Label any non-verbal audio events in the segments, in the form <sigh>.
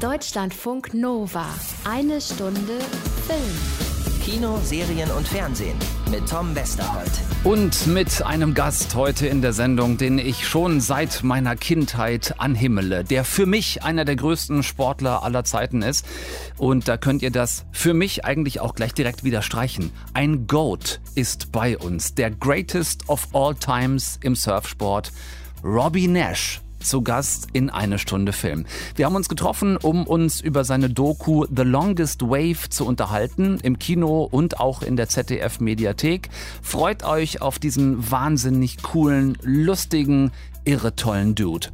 Deutschlandfunk Nova. Eine Stunde Film. Kino, Serien und Fernsehen mit Tom Westerholt. Und mit einem Gast heute in der Sendung, den ich schon seit meiner Kindheit anhimmele, der für mich einer der größten Sportler aller Zeiten ist. Und da könnt ihr das für mich eigentlich auch gleich direkt wieder streichen. Ein GOAT ist bei uns, der Greatest of All Times im Surfsport, Robbie Nash zu Gast in eine Stunde Film. Wir haben uns getroffen, um uns über seine Doku The Longest Wave zu unterhalten, im Kino und auch in der ZDF Mediathek. Freut euch auf diesen wahnsinnig coolen, lustigen, irre tollen Dude.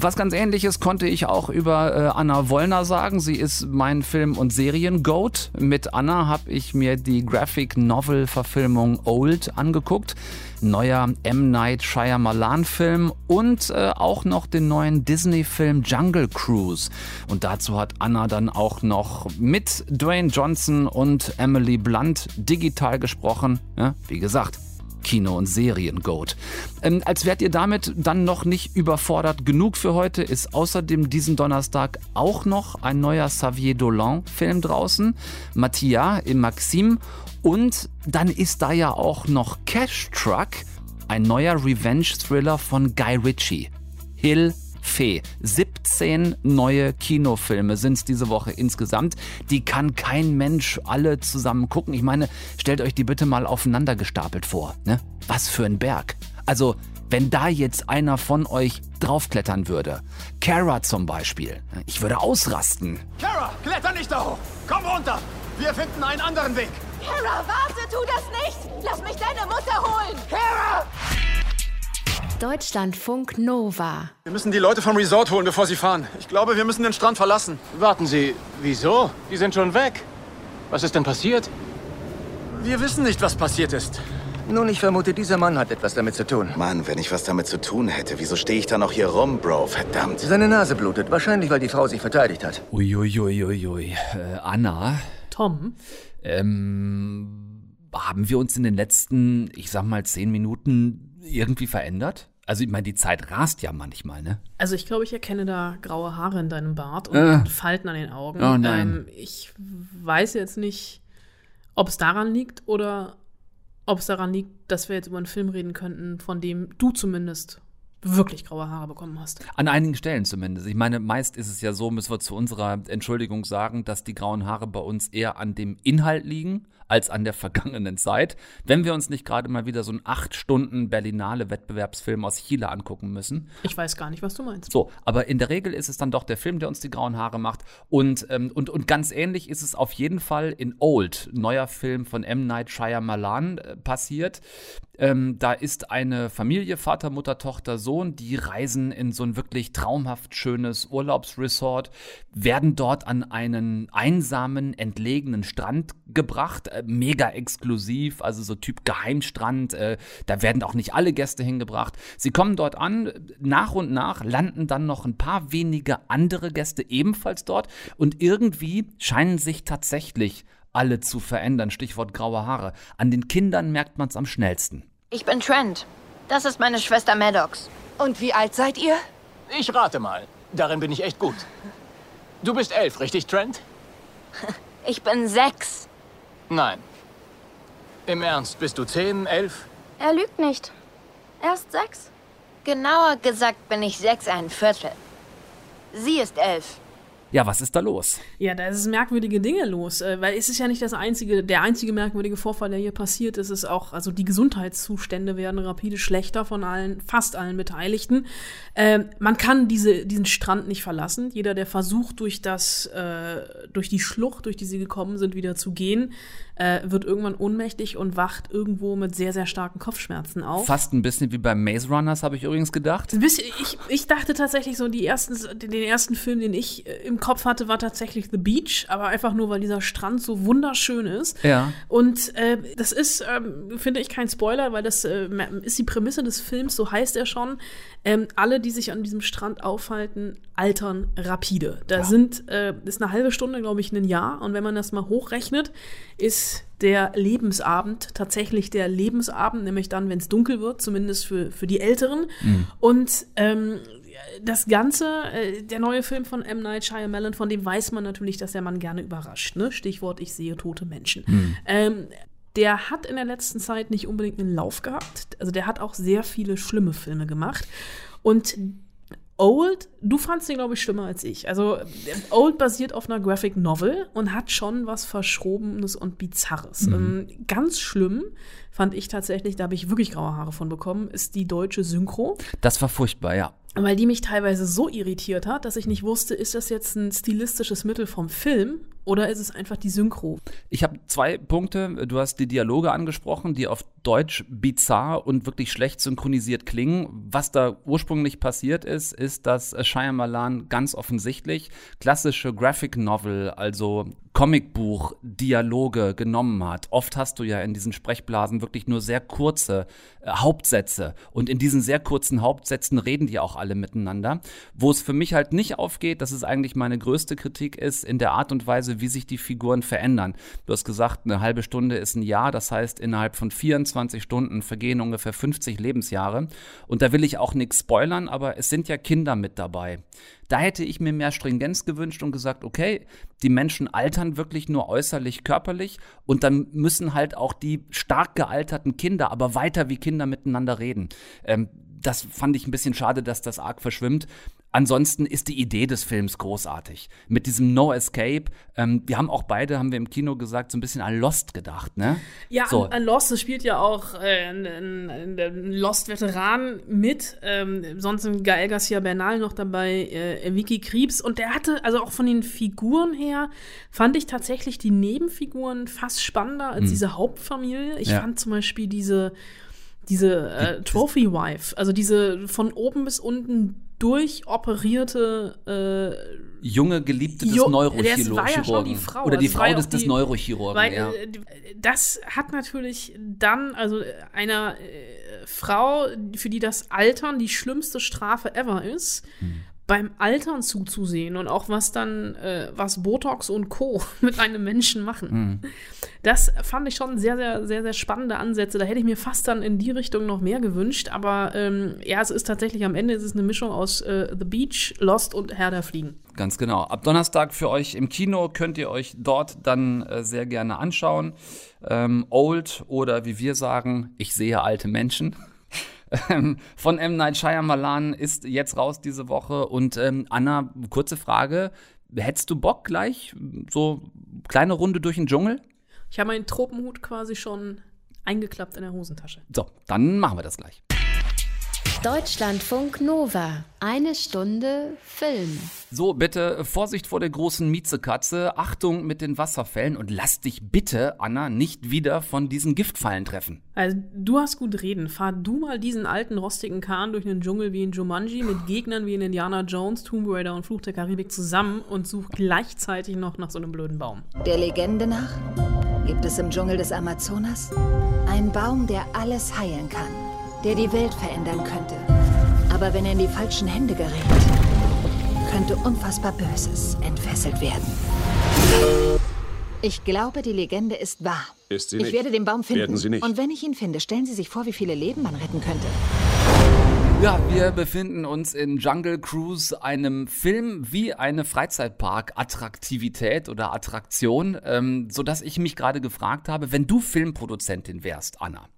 Was ganz ähnliches konnte ich auch über äh, Anna Wollner sagen. Sie ist mein Film- und Serien-Goat. Mit Anna habe ich mir die Graphic Novel-Verfilmung Old angeguckt. Neuer M. Night Shyamalan-Film und äh, auch noch den neuen Disney-Film Jungle Cruise. Und dazu hat Anna dann auch noch mit Dwayne Johnson und Emily Blunt digital gesprochen. Ja, wie gesagt, Kino- und Serien-Goat. Ähm, als wärt ihr damit dann noch nicht überfordert genug für heute, ist außerdem diesen Donnerstag auch noch ein neuer Xavier Dolan-Film draußen, Mattia im Maxim. Und dann ist da ja auch noch Cash Truck, ein neuer Revenge-Thriller von Guy Ritchie. Hill Fee. 17 neue Kinofilme sind es diese Woche insgesamt. Die kann kein Mensch alle zusammen gucken. Ich meine, stellt euch die bitte mal aufeinander gestapelt vor. Ne? Was für ein Berg. Also, wenn da jetzt einer von euch draufklettern würde. Kara zum Beispiel. Ich würde ausrasten. Kara, kletter nicht da hoch! Komm runter! Wir finden einen anderen Weg! Kara, warte, tu das nicht! Lass mich deine Mutter holen! Kara! Deutschlandfunk Nova. Wir müssen die Leute vom Resort holen, bevor sie fahren. Ich glaube, wir müssen den Strand verlassen. Warten Sie, wieso? Die sind schon weg. Was ist denn passiert? Wir wissen nicht, was passiert ist. Nun, ich vermute, dieser Mann hat etwas damit zu tun. Mann, wenn ich was damit zu tun hätte, wieso stehe ich da noch hier rum, Bro? Verdammt. Seine Nase blutet, wahrscheinlich, weil die Frau sich verteidigt hat. Uiuiuiui. Äh, Anna, Tom, ähm, haben wir uns in den letzten, ich sag mal, zehn Minuten irgendwie verändert? Also ich meine, die Zeit rast ja manchmal, ne? also ich glaube, ich erkenne da graue Haare in deinem Bart und Äh. Falten an den Augen. Oh nein. Ähm, ich weiß jetzt nicht, ob es daran liegt oder ob es daran liegt, dass wir jetzt über einen Film reden könnten, von dem du zumindest wirklich graue Haare bekommen hast. An einigen Stellen zumindest. Ich meine, meist ist es ja so, müssen wir zu unserer Entschuldigung sagen, dass die grauen Haare bei uns eher an dem Inhalt liegen als an der vergangenen Zeit. Wenn wir uns nicht gerade mal wieder so einen acht Stunden Berlinale Wettbewerbsfilm aus Chile angucken müssen. Ich weiß gar nicht, was du meinst. So, aber in der Regel ist es dann doch der Film, der uns die grauen Haare macht. Und, ähm, und, und ganz ähnlich ist es auf jeden Fall in Old, neuer Film von M. Night Shyamalan, äh, passiert. Ähm, da ist eine Familie, Vater, Mutter, Tochter, Sohn, die reisen in so ein wirklich traumhaft schönes Urlaubsresort, werden dort an einen einsamen, entlegenen Strand gebracht, mega exklusiv, also so Typ Geheimstrand, äh, da werden auch nicht alle Gäste hingebracht. Sie kommen dort an, nach und nach landen dann noch ein paar wenige andere Gäste ebenfalls dort und irgendwie scheinen sich tatsächlich alle zu verändern. Stichwort graue Haare. An den Kindern merkt man es am schnellsten. Ich bin Trent. Das ist meine Schwester Maddox. Und wie alt seid ihr? Ich rate mal. Darin bin ich echt gut. Du bist elf, richtig, Trent? Ich bin sechs. Nein. Im Ernst, bist du zehn, elf? Er lügt nicht. Erst sechs. Genauer gesagt bin ich sechs ein Viertel. Sie ist elf. Ja, was ist da los? Ja, da ist merkwürdige Dinge los, äh, weil es ist ja nicht das einzige, der einzige merkwürdige Vorfall, der hier passiert ist. Es ist auch, also die Gesundheitszustände werden rapide schlechter von allen, fast allen Beteiligten. Ähm, man kann diese, diesen Strand nicht verlassen. Jeder, der versucht, durch das, äh, durch die Schlucht, durch die sie gekommen sind, wieder zu gehen, äh, wird irgendwann ohnmächtig und wacht irgendwo mit sehr, sehr starken Kopfschmerzen auf. Fast ein bisschen wie bei Maze Runners, habe ich übrigens gedacht. Ein bisschen, ich, ich dachte tatsächlich so, die ersten, den ersten Film, den ich äh, im Kopf hatte, war tatsächlich The Beach, aber einfach nur, weil dieser Strand so wunderschön ist. Ja. Und äh, das ist, ähm, finde ich, kein Spoiler, weil das äh, ist die Prämisse des Films, so heißt er schon. Ähm, alle, die sich an diesem Strand aufhalten, altern rapide. Da sind, äh, ist eine halbe Stunde, glaube ich, ein Jahr. Und wenn man das mal hochrechnet, ist der Lebensabend tatsächlich der Lebensabend, nämlich dann, wenn es dunkel wird, zumindest für, für die Älteren. Und ähm, das Ganze, äh, der neue Film von M. Night Shyamalan, von dem weiß man natürlich, dass der Mann gerne überrascht. Ne? Stichwort, ich sehe tote Menschen. Hm. Ähm, der hat in der letzten Zeit nicht unbedingt einen Lauf gehabt. Also der hat auch sehr viele schlimme Filme gemacht. Und Old, du fandst den, glaube ich, schlimmer als ich. Also Old basiert auf einer Graphic Novel und hat schon was Verschrobenes und Bizarres. Mhm. Ähm, ganz schlimm fand ich tatsächlich, da habe ich wirklich graue Haare von bekommen, ist die deutsche Synchro. Das war furchtbar, ja. Weil die mich teilweise so irritiert hat, dass ich nicht wusste, ist das jetzt ein stilistisches Mittel vom Film oder ist es einfach die Synchro? Ich habe zwei Punkte. Du hast die Dialoge angesprochen, die auf Deutsch bizarr und wirklich schlecht synchronisiert klingen. Was da ursprünglich passiert ist, ist, dass Shyamalan ganz offensichtlich klassische Graphic Novel, also Comicbuch-Dialoge genommen hat. Oft hast du ja in diesen Sprechblasen wirklich nur sehr kurze äh, Hauptsätze. Und in diesen sehr kurzen Hauptsätzen reden die auch alle miteinander. Wo es für mich halt nicht aufgeht, das ist eigentlich meine größte Kritik, ist in der Art und Weise, wie sich die Figuren verändern. Du hast gesagt, eine halbe Stunde ist ein Jahr. Das heißt, innerhalb von 24 Stunden vergehen ungefähr 50 Lebensjahre. Und da will ich auch nichts spoilern, aber es sind ja Kinder mit dabei. Da hätte ich mir mehr Stringenz gewünscht und gesagt, okay, die Menschen altern wirklich nur äußerlich körperlich und dann müssen halt auch die stark gealterten Kinder aber weiter wie Kinder miteinander reden. Ähm, das fand ich ein bisschen schade, dass das arg verschwimmt. Ansonsten ist die Idee des Films großartig. Mit diesem No Escape. Ähm, wir haben auch beide, haben wir im Kino gesagt, so ein bisschen an Lost gedacht, ne? Ja, so. an, an Lost, das spielt ja auch äh, ein, ein, Lost-Veteran mit. Ähm, sonst ein Gael Garcia Bernal noch dabei, äh, Vicky Kriebs. Und der hatte, also auch von den Figuren her, fand ich tatsächlich die Nebenfiguren fast spannender als Hm. diese Hauptfamilie. Ich Ja. fand zum Beispiel diese, diese äh, Trophy Wife, also diese von oben bis unten durchoperierte äh, Junge Geliebte des Jo- das Neurochirurgen. war ja schon die Frau. Oder die Das war Frau des, auch des die- Neurochirurgen, Weil ja. äh, das hat natürlich dann, also äh, einer äh, Frau, für die das Altern die schlimmste Strafe ever ist, Hm. Beim Altern zuzusehen und auch was dann, äh, was Botox und Co. <laughs> mit einem Menschen machen. Hm. Das fand ich schon sehr, sehr, sehr, sehr spannende Ansätze. Da hätte ich mir fast dann in die Richtung noch mehr gewünscht. Aber ähm, ja, es ist tatsächlich am Ende ist es eine Mischung aus äh, The Beach, Lost und Herr der Fliegen. Ganz genau. Ab Donnerstag für euch im Kino könnt ihr euch dort dann äh, sehr gerne anschauen. Ähm, Old oder wie wir sagen, ich sehe alte Menschen. Ähm, Von M. Night Shyamalan ist jetzt raus diese Woche. Und ähm, Anna, kurze Frage. Hättest du Bock gleich? So kleine Runde durch den Dschungel? Ich habe meinen Tropenhut quasi schon eingeklappt in der Hosentasche. So, dann machen wir das gleich. Deutschlandfunk Nova. Eine Stunde Film. So, bitte Vorsicht vor der großen Miezekatze, Achtung mit den Wasserfällen und lass dich bitte, Anna, nicht wieder von diesen Giftfallen treffen. Also, du hast gut reden. Fahr du mal diesen alten rostigen Kahn durch den Dschungel wie in Jumanji mit Gegnern wie in Indiana Jones, Tomb Raider und Fluch der Karibik zusammen und such gleichzeitig noch nach so einem blöden Baum. Der Legende nach gibt es im Dschungel des Amazonas einen Baum, der alles heilen kann, der die Welt verändern könnte. Aber wenn er in die falschen Hände gerät, könnte unfassbar Böses entfesselt werden. Ich glaube, die Legende ist wahr. Ist sie ich nicht. werde den Baum finden. Werden Sie nicht. Und wenn ich ihn finde, stellen Sie sich vor, wie viele Leben man retten könnte. Ja, wir befinden uns in Jungle Cruise, einem Film wie eine Freizeitpark-Attraktivität oder Attraktion, ähm, sodass ich mich gerade gefragt habe, wenn du Filmproduzentin wärst, Anna.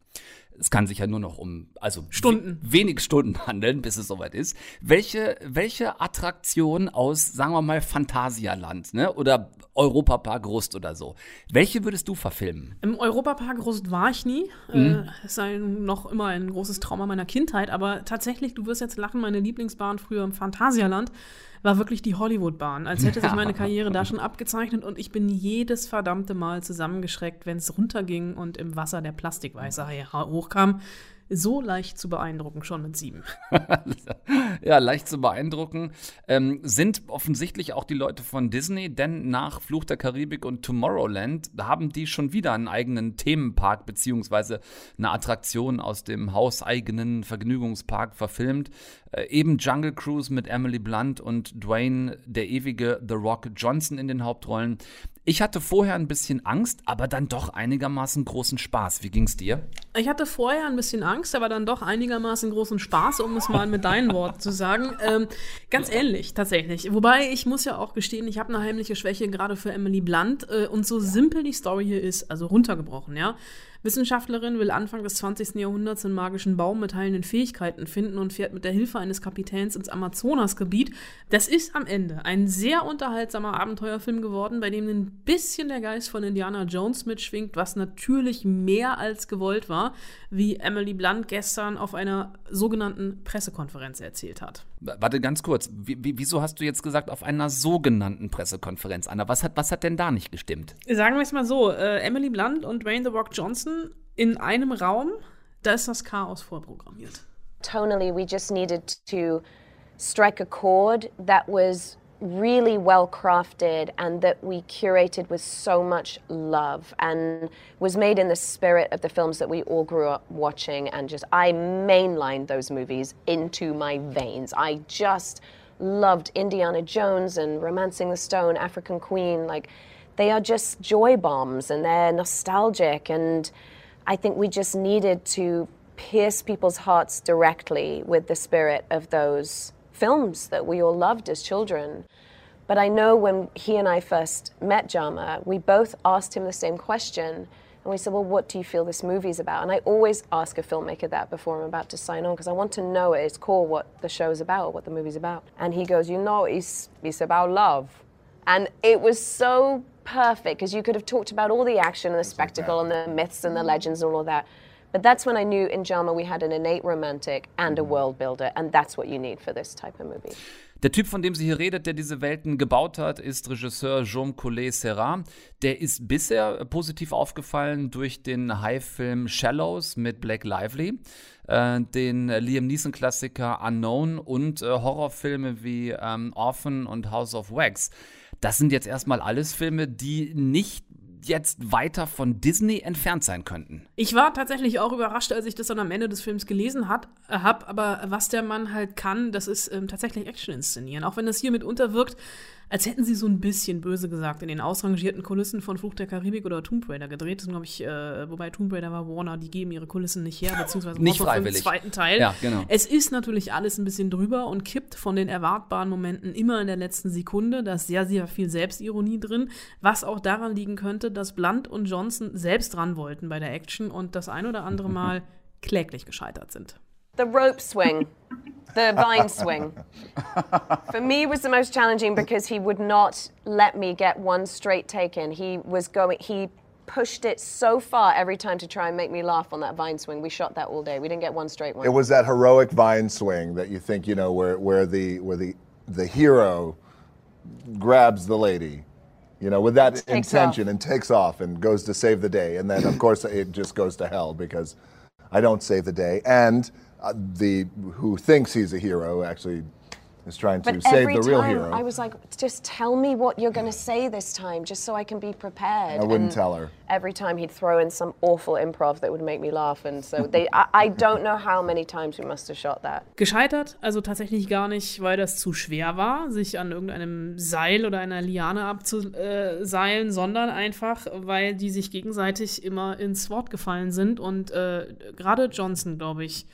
Es kann sich ja nur noch um, also Stunden. we- wenig Stunden handeln, bis es soweit ist. Welche, welche Attraktion aus, sagen wir mal, Phantasialand, ne? Oder Europapark Rust oder so. Welche würdest du verfilmen? Im Europapark Rust war ich nie. Mhm. Äh, ist ein, noch immer ein großes Trauma meiner Kindheit. Aber tatsächlich, du wirst jetzt lachen, meine Lieblingsbahn früher im Phantasialand war wirklich die Hollywoodbahn. Als hätte sich meine <laughs> Karriere da schon abgezeichnet und ich bin jedes verdammte Mal zusammengeschreckt, wenn es runterging und im Wasser der Plastikweiße hochkam. So leicht zu beeindrucken, schon mit sieben. <laughs> ja, leicht zu beeindrucken. Ähm, sind offensichtlich auch die Leute von Disney, denn nach Fluch der Karibik und Tomorrowland haben die schon wieder einen eigenen Themenpark beziehungsweise eine Attraktion aus dem hauseigenen Vergnügungspark verfilmt. Äh, eben Jungle Cruise mit Emily Blunt und Dwayne, der ewige The Rock Johnson in den Hauptrollen. Ich hatte vorher ein bisschen Angst, aber dann doch einigermaßen großen Spaß. Wie ging's dir? Ich hatte vorher ein bisschen Angst. Aber dann doch einigermaßen großen Spaß, um es mal mit deinen Worten zu sagen. Ähm, ganz ähnlich tatsächlich. Wobei ich muss ja auch gestehen, ich habe eine heimliche Schwäche gerade für Emily Blunt äh, und so simpel die Story hier ist, also runtergebrochen, ja. Wissenschaftlerin will Anfang des 20. Jahrhunderts einen magischen Baum mit heilenden Fähigkeiten finden und fährt mit der Hilfe eines Kapitäns ins Amazonasgebiet. Das ist am Ende ein sehr unterhaltsamer Abenteuerfilm geworden, bei dem ein bisschen der Geist von Indiana Jones mitschwingt, was natürlich mehr als gewollt war, wie Emily Blunt gestern auf einer sogenannten Pressekonferenz erzählt hat. Warte ganz kurz, wie, wieso hast du jetzt gesagt auf einer sogenannten Pressekonferenz, Anna? Was hat, was hat denn da nicht gestimmt? Sagen wir es mal so, äh, Emily Blunt und Dwayne The Rock Johnson in einem Raum, da ist das Chaos vorprogrammiert. Tonally, we just needed to strike a chord that was really well crafted and that we curated with so much love and was made in the spirit of the films that we all grew up watching and just I mainlined those movies into my veins. I just loved Indiana Jones and Romancing the Stone, African Queen like they are just joy bombs and they're nostalgic and I think we just needed to pierce people's hearts directly with the spirit of those films that we all loved as children. But I know when he and I first met Jama, we both asked him the same question. And we said, Well, what do you feel this movie's about? And I always ask a filmmaker that before I'm about to sign on because I want to know at its core what the show's about, what the movie's about. And he goes, You know, it's, it's about love. And it was so perfect because you could have talked about all the action and the spectacle and the myths and the legends and all of that. But that's when I knew in Jama we had an innate romantic and a world builder, and that's what you need for this type of movie. Der Typ, von dem sie hier redet, der diese Welten gebaut hat, ist Regisseur Jean Collet Serra. Der ist bisher positiv aufgefallen durch den High-Film Shallows mit Blake Lively, äh, den Liam Neeson-Klassiker Unknown und äh, Horrorfilme wie ähm, Orphan und House of Wax. Das sind jetzt erstmal alles Filme, die nicht jetzt weiter von Disney entfernt sein könnten. Ich war tatsächlich auch überrascht, als ich das dann am Ende des Films gelesen habe. Aber was der Mann halt kann, das ist ähm, tatsächlich Action inszenieren. Auch wenn das hier mitunter wirkt, als hätten sie so ein bisschen böse gesagt in den ausrangierten Kulissen von Fluch der Karibik oder Tomb Raider gedreht. Das glaube ich, äh, wobei Tomb Raider war Warner, die geben ihre Kulissen nicht her, beziehungsweise nicht freiwillig. im zweiten Teil. Ja, genau. Es ist natürlich alles ein bisschen drüber und kippt von den erwartbaren Momenten immer in der letzten Sekunde. Da ist sehr, sehr viel Selbstironie drin, was auch daran liegen könnte, dass Blunt und Johnson selbst ran wollten bei der Action und das ein oder andere <laughs> Mal kläglich gescheitert sind. The rope swing. the vine swing. For me was the most challenging because he would not let me get one straight take in. He was going he pushed it so far every time to try and make me laugh on that vine swing. We shot that all day. We didn't get one straight one. It was that heroic vine swing that you think, you know, where where the where the the hero grabs the lady you know, with that intention off. and takes off and goes to save the day. And then, of course, it just goes to hell because I don't save the day. And uh, the who thinks he's a hero actually is trying to But save every the real time hero. I was like, just tell me what you're going to say this time, just so I can be prepared. I wouldn't And tell her. Every time he'd throw in some awful improv that would make me laugh, and so they, I, I don't know how many times we must have shot that. Gescheitert, also tatsächlich gar nicht, weil das zu schwer war, sich an irgendeinem Seil oder einer Liane abzuseilen, sondern einfach, weil die sich gegenseitig immer ins Wort gefallen sind und äh, gerade Johnson, glaube ich,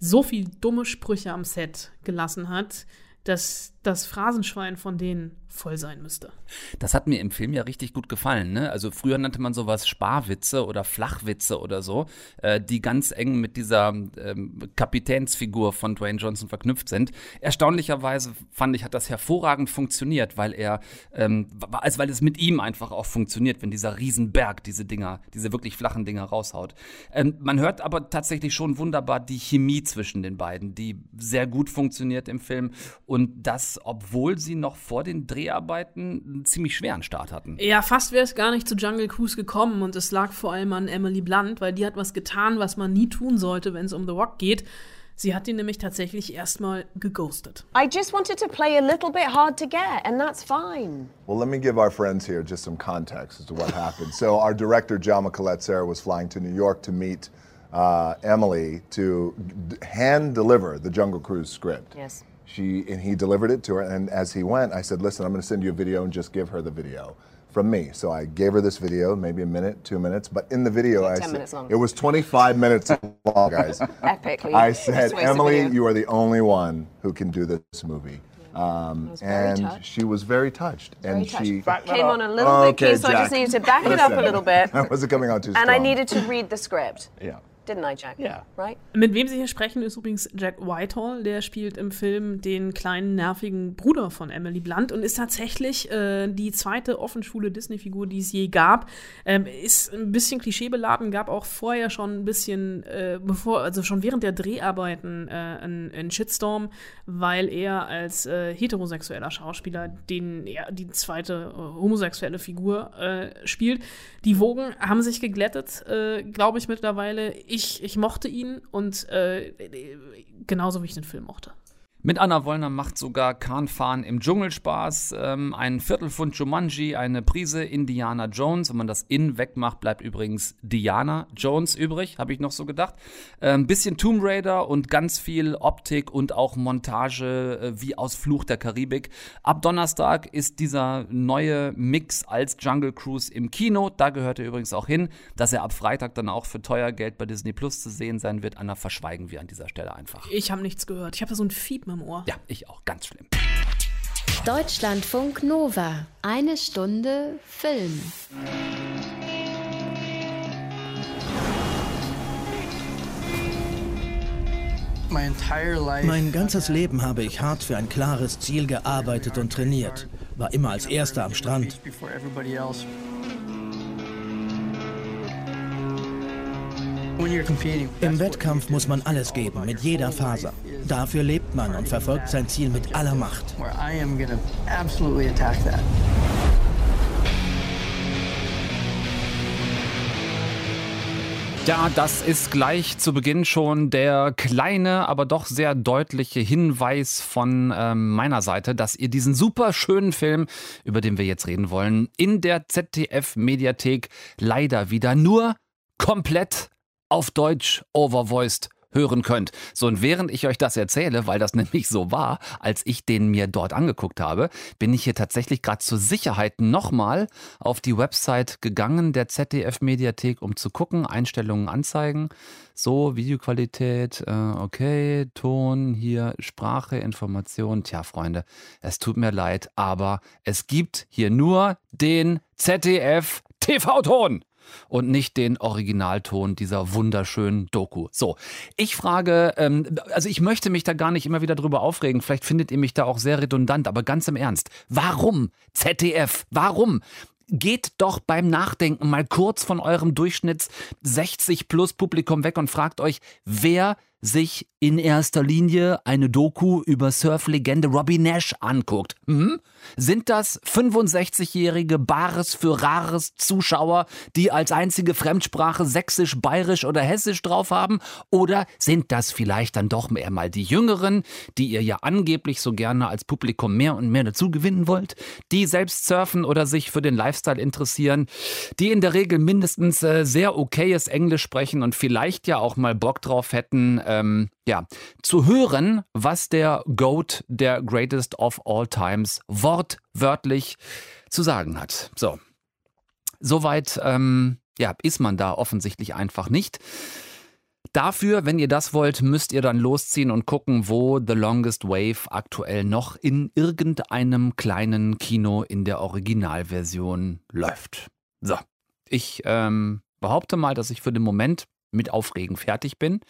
so viel dumme Sprüche am Set gelassen hat, dass das Phrasenschwein von denen voll sein müsste. Das hat mir im Film ja richtig gut gefallen. Ne? Also früher nannte man sowas Sparwitze oder Flachwitze oder so, äh, die ganz eng mit dieser ähm, Kapitänsfigur von Dwayne Johnson verknüpft sind. Erstaunlicherweise fand ich, hat das hervorragend funktioniert, weil er, ähm, also weil es mit ihm einfach auch funktioniert, wenn dieser Riesenberg diese Dinger, diese wirklich flachen Dinger raushaut. Ähm, man hört aber tatsächlich schon wunderbar die Chemie zwischen den beiden, die sehr gut funktioniert im Film und das, obwohl sie noch vor den Dreharbeiten einen ziemlich schweren Start hatten. Ja, fast wäre es gar nicht zu Jungle Cruise gekommen und es lag vor allem an Emily Blunt, weil die hat was getan, was man nie tun sollte, wenn es um The Rock geht. Sie hat ihn nämlich tatsächlich erstmal geghostet. I just wanted to play a little bit hard to get, and that's fine. Well, let me give our friends here just some context as to what happened. So, our director, Jama Colette was flying to New York to meet uh, Emily to d- hand deliver the Jungle Cruise script. Yes. She and he delivered it to her. And as he went, I said, "Listen, I'm going to send you a video and just give her the video." From me, so I gave her this video, maybe a minute, two minutes. But in the video, Like I 10 said minutes long. it was 25 minutes long, guys. <laughs> Epically I said, Emily, you are the only one who can do this movie. Um, and touched. she was very touched. Very and she touched. Came on a little bit Okay, key, so I just needed to back it up a little bit. <laughs> I wasn't coming on too strong. And I needed to read the script. Yeah. Didn't I, Jack? Yeah. Right? Mit wem Sie hier sprechen, ist übrigens Jack Whitehall. Der spielt im Film den kleinen, nervigen Bruder von Emily Blunt und ist tatsächlich äh, die zweite offenschwule Disney-Figur, die es je gab. Ähm, ist ein bisschen klischeebeladen, gab auch vorher schon ein bisschen, äh, bevor, also schon während der Dreharbeiten äh, einen, einen Shitstorm, weil er als äh, heterosexueller Schauspieler den, ja, die zweite äh, homosexuelle Figur äh, spielt. Die Wogen haben sich geglättet, äh, glaube ich, mittlerweile. Ich, ich mochte ihn und äh, genauso wie ich den Film mochte. Mit Anna Wollner macht sogar Kahnfahren im Dschungel Spaß. Ähm, ein Viertelpfund Jumanji, eine Prise Indiana Jones. Wenn man das In wegmacht, bleibt übrigens Diana Jones übrig, habe ich noch so gedacht. Ein ähm, bisschen Tomb Raider und ganz viel Optik und auch Montage äh, wie aus Fluch der Karibik. Ab Donnerstag ist dieser neue Mix als Jungle Cruise im Kino. Da gehört er übrigens auch hin. Dass er ab Freitag dann auch für teuer Geld bei Disney Plus zu sehen sein wird, Anna, verschweigen wir an dieser Stelle einfach. Ich habe nichts gehört. Ich habe so ein Fiepen im Ohr. Ja, ich auch. Ganz schlimm. Deutschlandfunk Nova. Eine Stunde Film. Mein ganzes Leben habe ich hart für ein klares Ziel gearbeitet und trainiert. War immer als Erster am Strand. Im Wettkampf muss man alles geben, mit jeder Faser. Dafür lebt man und verfolgt sein Ziel mit aller Macht. Ja, das ist gleich zu Beginn schon der kleine, aber doch sehr deutliche Hinweis von ähm, meiner Seite, dass ihr diesen super schönen Film, über den wir jetzt reden wollen, in der ZDF-Mediathek leider wieder nur komplett auf Deutsch overvoiced hören könnt. So, und während ich euch das erzähle, weil das <laughs> nämlich so war, als ich den mir dort angeguckt habe, bin ich hier tatsächlich gerade zur Sicherheit nochmal auf die Website gegangen der ZDF-Mediathek, um zu gucken, Einstellungen anzeigen. So, Videoqualität, äh, okay, Ton, hier Sprache, Information. Tja, Freunde, es tut mir leid, aber es gibt hier nur den ZDF-TV-Ton und nicht den Originalton dieser wunderschönen Doku. So, ich frage, ähm, also ich möchte mich da gar nicht immer wieder drüber aufregen, vielleicht findet ihr mich da auch sehr redundant, aber ganz im Ernst, warum ZDF? Warum? Geht doch beim Nachdenken mal kurz von eurem Durchschnitts 60 plus Publikum weg und fragt euch, wer sich in erster Linie eine Doku über Surflegende Robbie Nash anguckt. Hm? Sind das 65-jährige Bares für Rares Zuschauer, die als einzige Fremdsprache Sächsisch, Bayerisch oder Hessisch drauf haben? Oder sind das vielleicht dann doch eher mal die Jüngeren, die ihr ja angeblich so gerne als Publikum mehr und mehr dazu gewinnen wollt, die selbst surfen oder sich für den Lifestyle interessieren, die in der Regel mindestens äh, sehr okayes Englisch sprechen und vielleicht ja auch mal Bock drauf hätten, ähm, ja, zu hören, was der GOAT, der Greatest of All Times, wortwörtlich zu sagen hat. So. Soweit, ähm, ja, ist man da offensichtlich einfach nicht. Dafür, wenn ihr das wollt, müsst ihr dann losziehen und gucken, wo The Longest Wave aktuell noch in irgendeinem kleinen Kino in der Originalversion läuft. So, ich ähm, behaupte mal, dass ich für den Moment mit Aufregen fertig bin.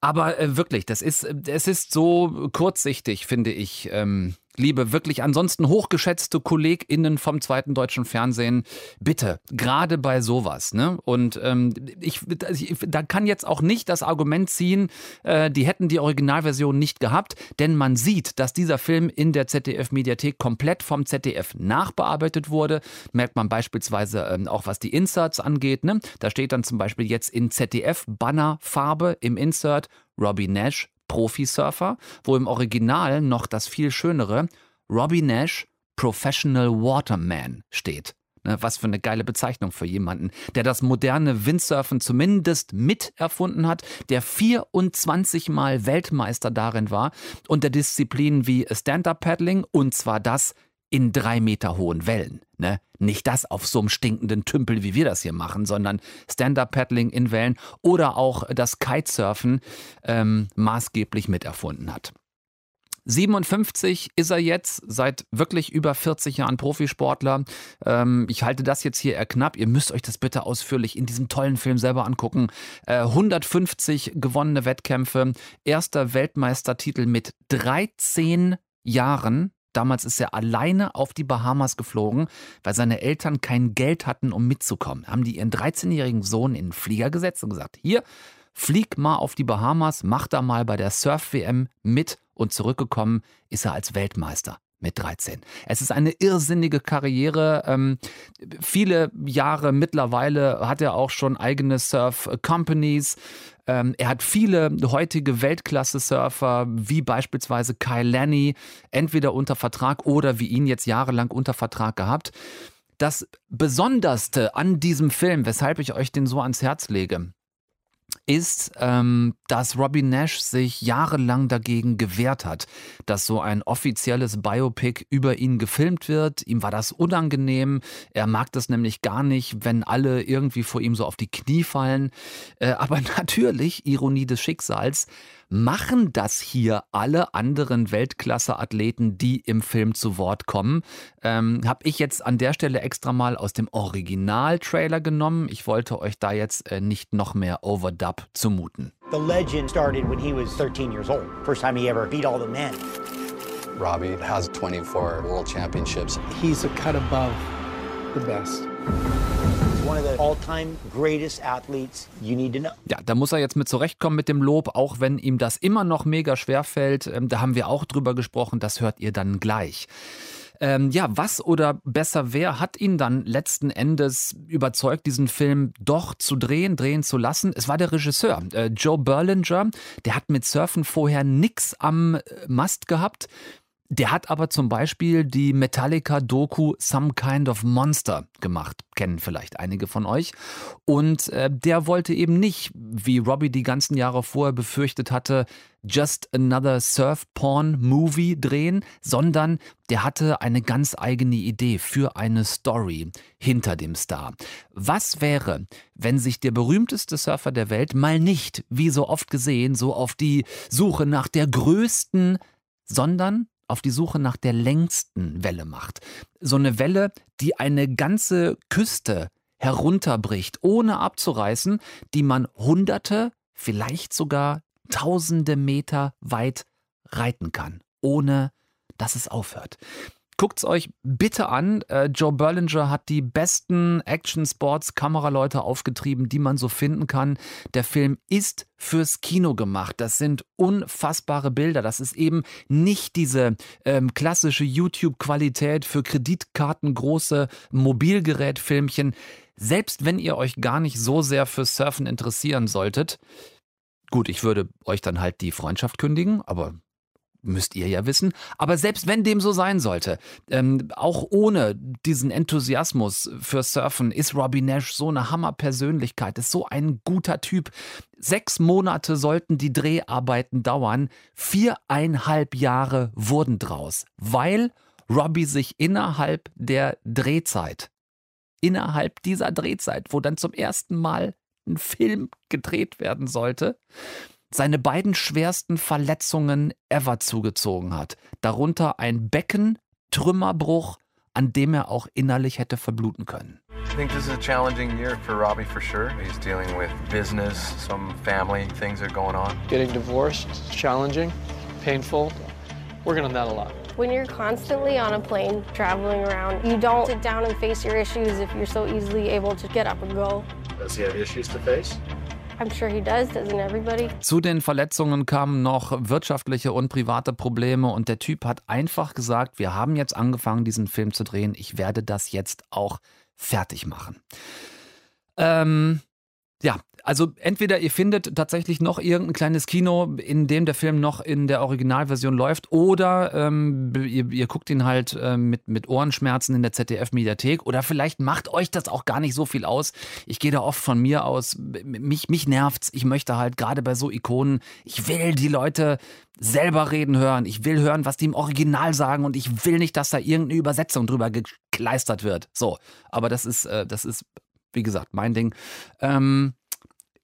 Aber äh, wirklich, das ist, es ist so kurzsichtig, finde ich. Ähm, liebe wirklich ansonsten hochgeschätzte KollegInnen vom zweiten deutschen Fernsehen, bitte, gerade bei sowas, ne? Und ähm, ich, ich, da kann jetzt auch nicht das Argument ziehen, äh, die hätten die Originalversion nicht gehabt, denn man sieht, dass dieser Film in der ZDF-Mediathek komplett vom ZDF nachbearbeitet wurde. Merkt man beispielsweise ähm, auch, was die Inserts angeht, ne? Da steht dann zum Beispiel jetzt in ZDF-Bannerfarbe im Insert Robbie Nash Profisurfer, wo im Original noch das viel schönere Robbie Nash Professional Waterman steht. Ne, was für eine geile Bezeichnung für jemanden, der das moderne Windsurfen zumindest miterfunden hat, der 24 Mal Weltmeister darin war und der Disziplinen wie Stand-Up-Paddling und zwar das in drei Meter hohen Wellen. Ne? Nicht das auf so einem stinkenden Tümpel, wie wir das hier machen, sondern Stand-Up-Paddling in Wellen oder auch das Kitesurfen ähm, maßgeblich miterfunden hat. 57 ist er jetzt, seit wirklich über 40 Jahren Profisportler. Ähm, ich halte das jetzt hier eher knapp. Ihr müsst euch das bitte ausführlich in diesem tollen Film selber angucken. Äh, 150 gewonnene Wettkämpfe, erster Weltmeistertitel mit 13 Jahren. Damals ist er alleine auf die Bahamas geflogen, weil seine Eltern kein Geld hatten, um mitzukommen. Haben die ihren 13-jährigen Sohn in den Flieger gesetzt und gesagt, hier, flieg mal auf die Bahamas, mach da mal bei der Surf-WM mit und zurückgekommen ist er als Weltmeister mit 13. Es ist eine irrsinnige Karriere. Ähm, viele Jahre mittlerweile hat er auch schon eigene Surf-Companies. Ähm, er hat viele heutige Weltklasse-Surfer, wie beispielsweise Kyle Lenny, entweder unter Vertrag oder wie ihn jetzt jahrelang unter Vertrag gehabt. Das Besonderste an diesem Film, weshalb ich euch den so ans Herz lege, ist, ähm, dass Robbie Nash sich jahrelang dagegen gewehrt hat, dass so ein offizielles Biopic über ihn gefilmt wird. Ihm war das unangenehm. Er mag das nämlich gar nicht, wenn alle irgendwie vor ihm so auf die Knie fallen. Äh, aber <laughs> natürlich, Ironie des Schicksals, machen das hier alle anderen Weltklasse-Athleten, die im Film zu Wort kommen. Ähm, Habe ich jetzt an der Stelle extra mal aus dem Original-Trailer genommen. Ich wollte euch da jetzt äh, nicht noch mehr Overdub zumuten. The legend started when he was 13 years old. First time he ever beat all the men. Robbie has 24 world championships. He's a cut above the best. Ja, da muss er jetzt mit zurechtkommen mit dem Lob, auch wenn ihm das immer noch mega schwer fällt. Ähm, da haben wir auch drüber gesprochen, das hört ihr dann gleich. Ähm, ja, was oder besser wer hat ihn dann letzten Endes überzeugt, diesen Film doch zu drehen, drehen zu lassen? Es war der Regisseur, äh, Joe Berlinger. Der hat mit Surfen vorher nix am äh, Mast gehabt. Der hat aber zum Beispiel die Metallica-Doku Some Kind of Monster gemacht. Kennen vielleicht einige von euch. Und äh, der wollte eben nicht, wie Robbie die ganzen Jahre vorher befürchtet hatte, just another Surf-Porn-Movie drehen, sondern der hatte eine ganz eigene Idee für eine Story hinter dem Star. Was wäre, wenn sich der berühmteste Surfer der Welt mal nicht, wie so oft gesehen, so auf die Suche nach der größten, sondern auf die Suche nach der längsten Welle macht. So eine Welle, die eine ganze Küste herunterbricht, ohne abzureißen, die man hunderte, vielleicht sogar tausende Meter weit reiten kann, ohne dass es aufhört. Guckt's euch bitte an. Äh, Joe Berlinger hat die besten Action-Sports-Kameraleute aufgetrieben, die man so finden kann. Der Film ist fürs Kino gemacht. Das sind unfassbare Bilder. Das ist eben nicht diese ähm, klassische YouTube-Qualität für Kreditkarten große Mobilgerätfilmchen. Selbst wenn ihr euch gar nicht so sehr für Surfen interessieren solltet, gut, ich würde euch dann halt die Freundschaft kündigen, aber müsst ihr ja wissen. Aber selbst wenn dem so sein sollte, ähm, auch ohne diesen Enthusiasmus für Surfen, ist Robbie Nash so eine Hammerpersönlichkeit, ist so ein guter Typ. Sechs Monate sollten die Dreharbeiten dauern, viereinhalb Jahre wurden draus, weil Robbie sich innerhalb der Drehzeit, innerhalb dieser Drehzeit, wo dann zum ersten Mal ein Film gedreht werden sollte, seine beiden schwersten Verletzungen ever zugezogen hat. Darunter ein Beckentrümmerbruch, an dem er auch innerlich hätte verbluten können. I think this is a challenging year for Robbie for sure. He's dealing with business, some family things are going on. Getting divorced, challenging, painful. Working on that a lot. When you're constantly on a plane traveling around, you don't sit down and face your issues if you're so easily able to get up and go. Does he have issues to face? Zu den Verletzungen kamen noch wirtschaftliche und private Probleme und der Typ hat einfach gesagt, wir haben jetzt angefangen, diesen Film zu drehen, ich werde das jetzt auch fertig machen. Ähm, ja, also entweder ihr findet tatsächlich noch irgendein kleines Kino, in dem der Film noch in der Originalversion läuft, oder ähm, ihr, ihr, guckt ihn halt äh, mit, mit Ohrenschmerzen in der ZDF-Mediathek, oder vielleicht macht euch das auch gar nicht so viel aus. Ich gehe da oft von mir aus, mich, mich nervt's. Ich möchte halt gerade bei so Ikonen, ich will die Leute selber reden hören. Ich will hören, was die im Original sagen und ich will nicht, dass da irgendeine Übersetzung drüber gekleistert wird. So, aber das ist, äh, das ist, wie gesagt, mein Ding. Ähm,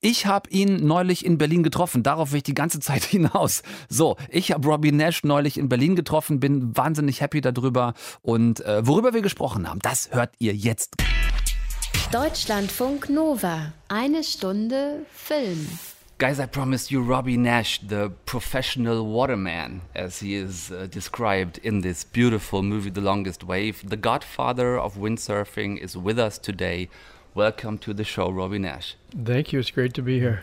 ich habe ihn neulich in Berlin getroffen. Darauf will ich die ganze Zeit <laughs> hinaus. So, ich habe Robbie Nash neulich in Berlin getroffen, bin wahnsinnig happy darüber. Und äh, worüber wir gesprochen haben, das hört ihr jetzt. Deutschlandfunk Nova. Eine Stunde Film. Guys, I promised you Robbie Nash, the professional waterman, as he is uh, described in this beautiful movie, The Longest Wave. The godfather of windsurfing is with us today. Welcome to the show, Robbie Nash. Thank you. It's great to be here.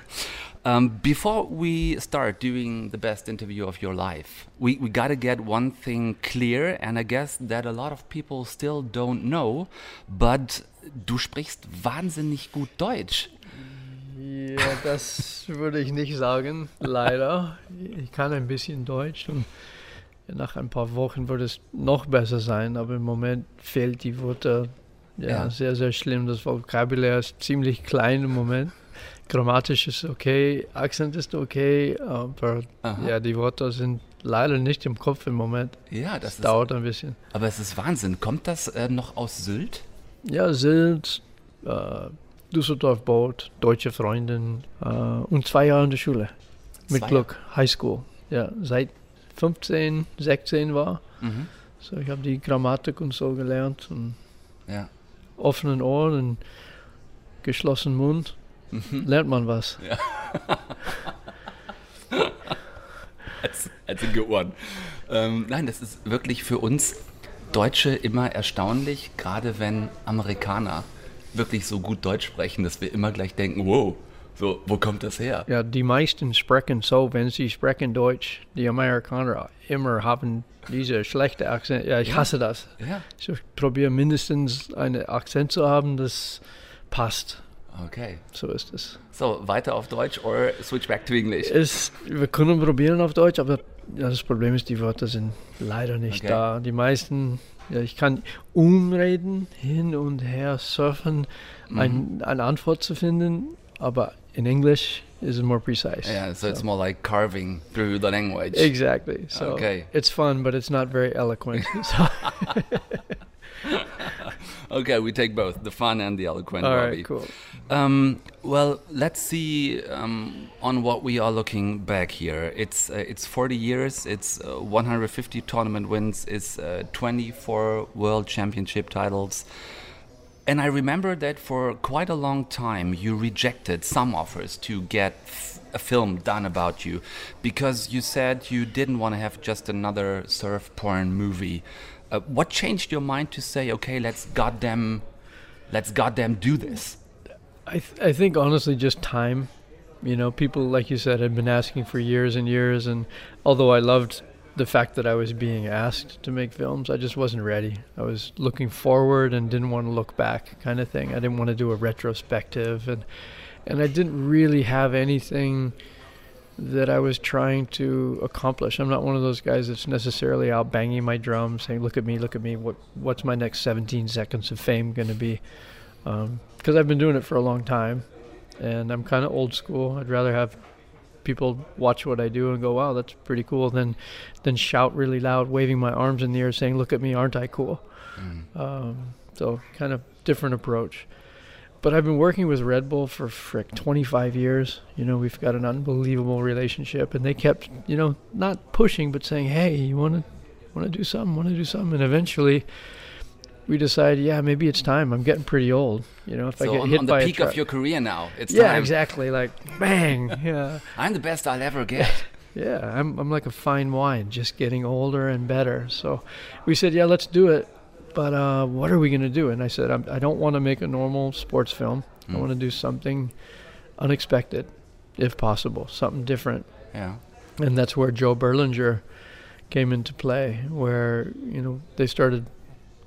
Um, before we start doing the best interview of your life, we, we got to get one thing clear, and I guess that a lot of people still don't know, but du sprichst wahnsinnig gut Deutsch. Ja, das würde ich nicht sagen, leider. Ich kann ein bisschen Deutsch und nach ein paar Wochen wird es noch besser sein, aber im Moment fehlt die Wörter ja, ja, sehr, sehr schlimm. Das Vokabular ist ziemlich klein im Moment. Grammatisch ist okay, Akzent ist okay, aber Aha. ja, die Worte sind leider nicht im Kopf im Moment. Ja, das, das dauert ein bisschen. Aber es ist Wahnsinn. Kommt das äh, noch aus Sylt? Ja, Sylt, äh, Düsseldorf Boot, deutsche Freundin äh, und zwei Jahre in der Schule. Mit zwei Glück, Highschool. Ja, seit 15, 16 war. Mhm. So, ich habe die Grammatik und so gelernt und ja offenen Ohren und geschlossenen Mund mhm. lernt man was. Ja. als, als Ohren. Ähm, nein, das ist wirklich für uns Deutsche immer erstaunlich, gerade wenn Amerikaner wirklich so gut Deutsch sprechen, dass wir immer gleich denken, wow, so, wo kommt das her? Ja, die meisten sprechen so, wenn sie sprechen Deutsch. Die Amerikaner immer haben diese schlechte Akzent. Ja, ich ja. hasse das. Ja. Ich probiere mindestens einen Akzent zu haben, das passt. Okay. So ist es. So, weiter auf Deutsch oder switch back to English? Es, wir können probieren auf Deutsch, aber das Problem ist, die Wörter sind leider nicht okay. da. Die meisten, ja, ich kann umreden, hin und her surfen, mhm. ein, eine Antwort zu finden, aber in English is more precise. Yeah, so, so, it's more like carving through the language. Exactly. So okay. it's fun, but it's not very eloquent. <laughs> <laughs> okay, we take both the fun and the eloquent. All right, cool. Um, well, let's see um, on what we are looking back here. It's uh, it's 40 years. It's uh, 150 tournament wins. It's uh, 24 world championship titles. And I remember that for quite a long time you rejected some offers to get a film done about you because you said you didn't want to have just another surf porn movie. Uh, what changed your mind to say, okay, let's goddamn, let's goddamn do this? I, th I think honestly, just time. You know, people like you said had been asking for years and years, and although I loved the fact that I was being asked to make films, I just wasn't ready. I was looking forward and didn't want to look back, kind of thing. I didn't want to do a retrospective, and and I didn't really have anything that I was trying to accomplish. I'm not one of those guys that's necessarily out banging my drum, saying, "Look at me, look at me. What what's my next 17 seconds of fame going to be?" Because um, I've been doing it for a long time, and I'm kind of old school. I'd rather have people watch what I do and go, "Wow, that's pretty cool," then then shout really loud, waving my arms in the air, saying, "Look at me, aren't I cool?" Mm. Um, so kind of different approach. But I've been working with Red Bull for frick 25 years. You know, we've got an unbelievable relationship, and they kept, you know, not pushing, but saying, "Hey, you want to want to do something? Want to do something?" And eventually we decided, yeah, maybe it's time. I'm getting pretty old. You know, if so I get on, hit on by the peak of your career now, it's yeah, time. exactly. Like bang, <laughs> yeah. I'm the best I'll ever get. <laughs> yeah, I'm I'm like a fine wine, just getting older and better. So we said, yeah, let's do it. But uh, what are we gonna do? And I said, I'm, I do not want to make a normal sports film. Mm. I hmm. want to do something unexpected, if possible, something different. Yeah. And that's where Joe Berlinger came into play, where you know they started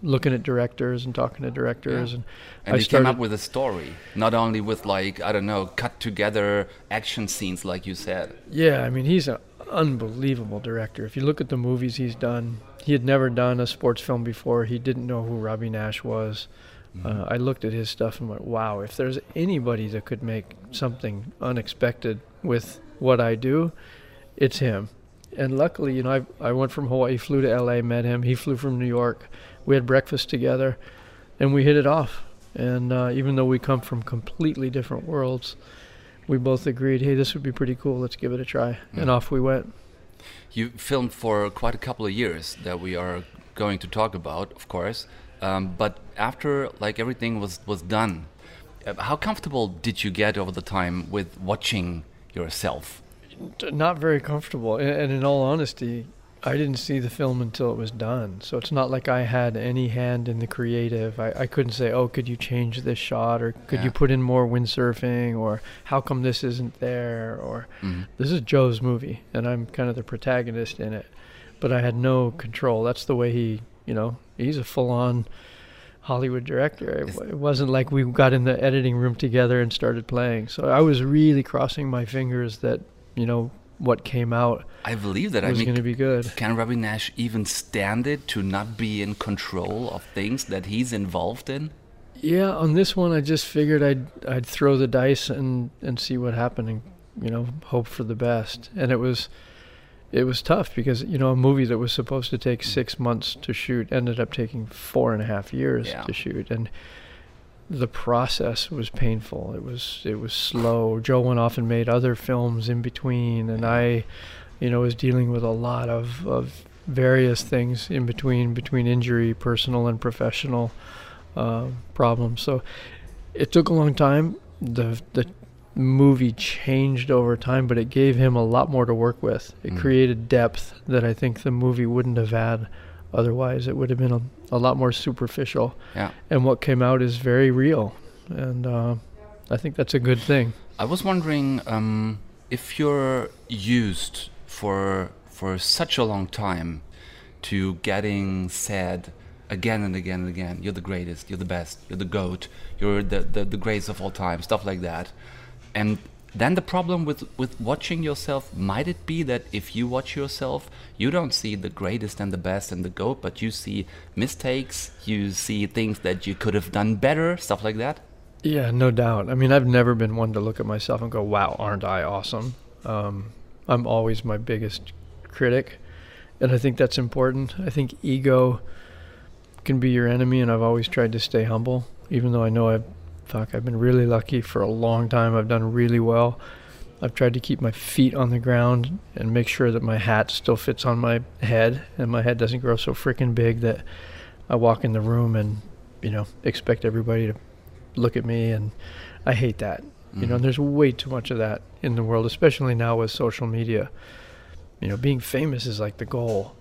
looking at directors and talking to directors, Yeah. and, And I you started. came up with a story, not only with like I don't know, cut together action scenes like you said. Yeah, I mean, he's an unbelievable director. If you look at the movies he's done, he had never done a sports film before. He didn't know who Robbie Nash was. Uh, I looked at his stuff and went, wow, if there's anybody that could make something unexpected with what I do, it's him. And luckily, you know, I, I went from Hawaii, flew to LA, met him. He flew from New York. We had breakfast together, and we hit it off. And uh, even though we come from completely different worlds, we both agreed, hey, this would be pretty cool. Let's give it a try. And Mm. off we went. You filmed for quite a couple of years that we are going to talk about, of course. Um, but after like everything was was done, uh, how comfortable did you get over the time with watching yourself? Not very comfortable. And, and in all honesty, I didn't see the film until it was done. So it's not like I had any hand in the creative. I, I couldn't say, oh, could you change this shot? Or could you put in more windsurfing? Or how come this isn't there? Or Mhm. this is Joe's movie, and I'm kind of the protagonist in it. But I had no control. That's the way he, you know, he's a full on Hollywood director. It, it wasn't like we got in the editing room together and started playing. So I was really crossing my fingers that, you know, what came out I believe that. was I mean, going to be good. Can Robbie Nash even stand it to not be in control of things that he's involved in? Yeah, on this one, I just figured I'd I'd throw the dice and and see what happened, and you know, hope for the best. And it was it was tough because you know a movie that was supposed to take six months to shoot ended up taking four and a half years Yeah. to shoot, and the process was painful. It was it was slow. Joe went off and made other films in between, and I, you know, was dealing with a lot of of various things in between between injury, personal and professional uh, problems. So it took a long time. The the movie changed over time, but it gave him a lot more to work with. It Mm. created depth that I think the movie wouldn't have had otherwise. It would have been a, a lot more superficial. Yeah. And what came out is very real, and uh, I think that's a good thing. I was wondering um, if you're used for for such a long time to getting said again and again and again, "You're the greatest, you're the best, you're the goat, you're the the, the greatest of all time," stuff like that. And then the problem with with watching yourself might it be that if you watch yourself, you don't see the greatest and the best and the goat, but you see mistakes, you see things that you could have done better, stuff like that. Yeah, no doubt. I mean, I've never been one to look at myself and go, "Wow, aren't I awesome?" Um, I'm always my biggest critic, and I think that's important. I think ego can be your enemy, and I've always tried to stay humble, even though I know I've, fuck, I've been really lucky for a long time. I've done really well. I've tried to keep my feet on the ground and make sure that my hat still fits on my head, and my head doesn't grow so freaking big that I walk in the room and, you know, expect everybody to look at me and I hate that. You know, Mhm. there's way too much of that in the world, especially now with social media. You know, being famous is like the goal.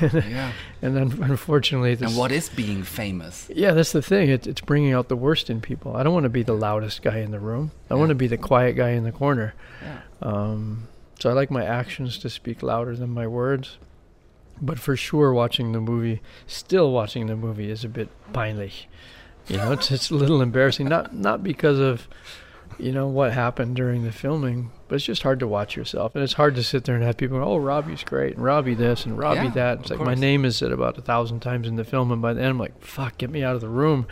Yeah. <laughs> And then unfortunately, this, And what is being famous? yeah, that's the thing. It's it's bringing out the worst in people. I don't want to be the loudest guy in the room. I want to be the quiet guy in the corner. Yeah. Um, so I like my actions to speak louder than my words. But for sure, watching the movie, still watching the movie, is a bit peinlich. You know, it's it's a little embarrassing. Not not because of, you know, what happened during the filming, but it's just hard to watch yourself, and it's hard to sit there and have people go, "Oh, Robbie's great," and Robbie this and Robbie Yeah, that. It's like my name is said about a thousand times in the film, and by the end, I'm like, "Fuck, get me out of the room."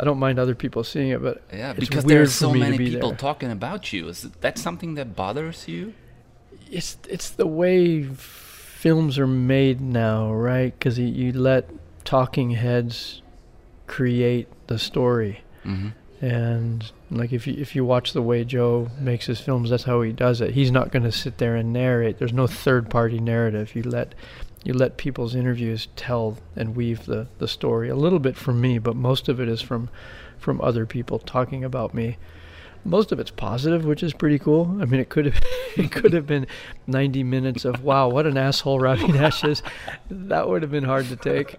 I don't mind other people seeing it, but Yeah, because there's so many be people there. talking about you. Is that something that bothers you? it's it's the way films are made now, right? Because you, let talking heads create the story, Mhm. And like if you if you watch the way Joe makes his films, that's how he does it. He's not going to sit there and narrate. There's no third party narrative. You let you let people's interviews tell and weave the the story a little bit from me, but most of it is from from other people talking about me most of it's positive, which is pretty cool. I mean, it could have <laughs> it could have been 90 minutes of wow, what an asshole Robbie Nash is. That would have been hard to take.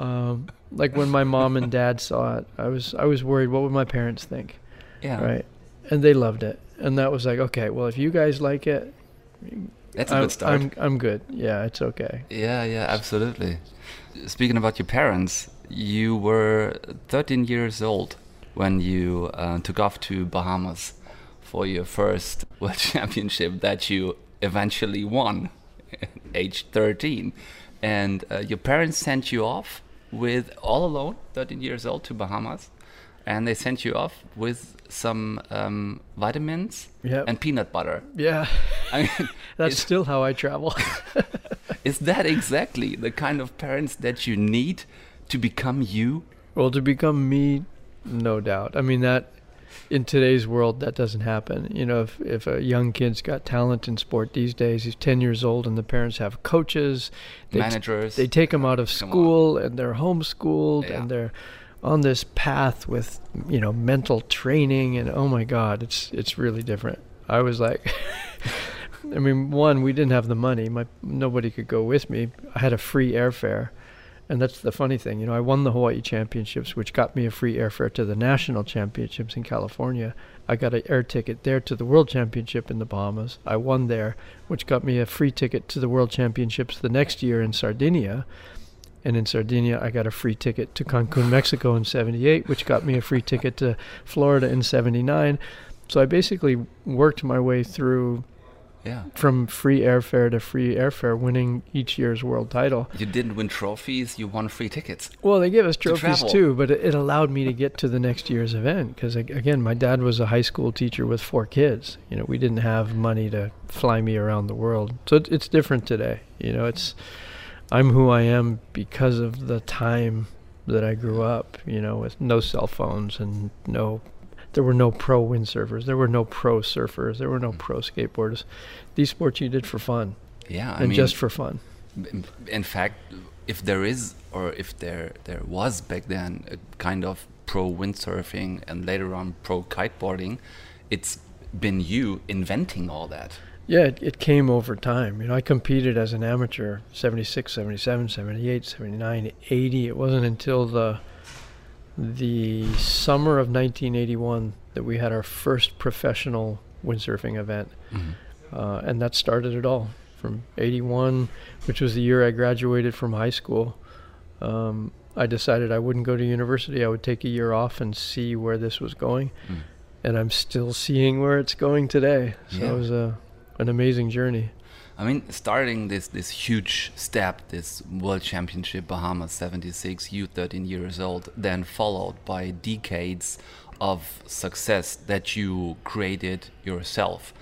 Um, like when my mom and dad saw it, I was I was worried. What would my parents think? Yeah. Right. And they loved it, and that was like okay. Well, if you guys like it, That's a I'm, good start. I'm I'm good. Yeah, it's okay. Yeah, yeah, absolutely. Speaking about your parents, you were 13 years old when you uh, took off to Bahamas for your first <laughs> world championship that you eventually won <laughs> age 13 and uh, your parents sent you off with all alone 13 years old to bahamas and they sent you off with some um, vitamins Yep. and peanut butter Yeah. I mean, <laughs> That's still how I travel. <laughs> is that exactly the kind of parents that you need to become you Well, to become me, no doubt. I mean that in today's world that doesn't happen. You know, if if a young kid's got talent in sport these days, he's 10 years old and the parents have coaches, they t- Managers. they take him out of school and they're homeschooled Yeah. and they're on this path with, you know, mental training and oh my god, it's it's really different. I was like <laughs> I mean, one, we didn't have the money. My nobody could go with me. I had a free airfare, and that's the funny thing. You know, I won the Hawaii Championships, which got me a free airfare to the national championships in California. I got an air ticket there to the World Championship in the Bahamas. I won there, which got me a free ticket to the World Championships the next year in Sardinia. And in Sardinia, I got a free ticket to Cancun, Mexico in 78, which got me a free ticket to Florida in 79. So I basically worked my way through Yeah. from free airfare to free airfare, winning each year's world title. you didn't win trophies you won free tickets Well, they gave us trophies travel. too, but it, it allowed me to get to the next year's event because again, my dad was a high school teacher with four kids. You know, we didn't have money to fly me around the world, so it, it's different today. You know, it's I'm who I am because of the time that I grew up. You know, with no cell phones and no. There were no pro windsurfers. There were no pro surfers. There were no hmm. pro skateboarders. These sports you did for fun. Yeah, I and mean- just for fun. in- in fact if there is or if there there was back then a kind of pro windsurfing and later on pro kiteboarding it's been you inventing all that Yeah, it, it came over time. You know, I competed as an amateur 76, 77, 78, 79, 80. It wasn't until the the summer of 1981 that we had our first professional windsurfing event. Mhm. Uh, and that started it all from 81, which was the year I graduated from high school. Um, I decided I wouldn't go to university. I would take a year off and see where this was going. Mm. And I'm still seeing where it's going today. So Yeah. it was a, an amazing journey. I mean, starting this this huge step, this World Championship Bahamas 76, you 13 years old, then followed by decades of success that you created yourself,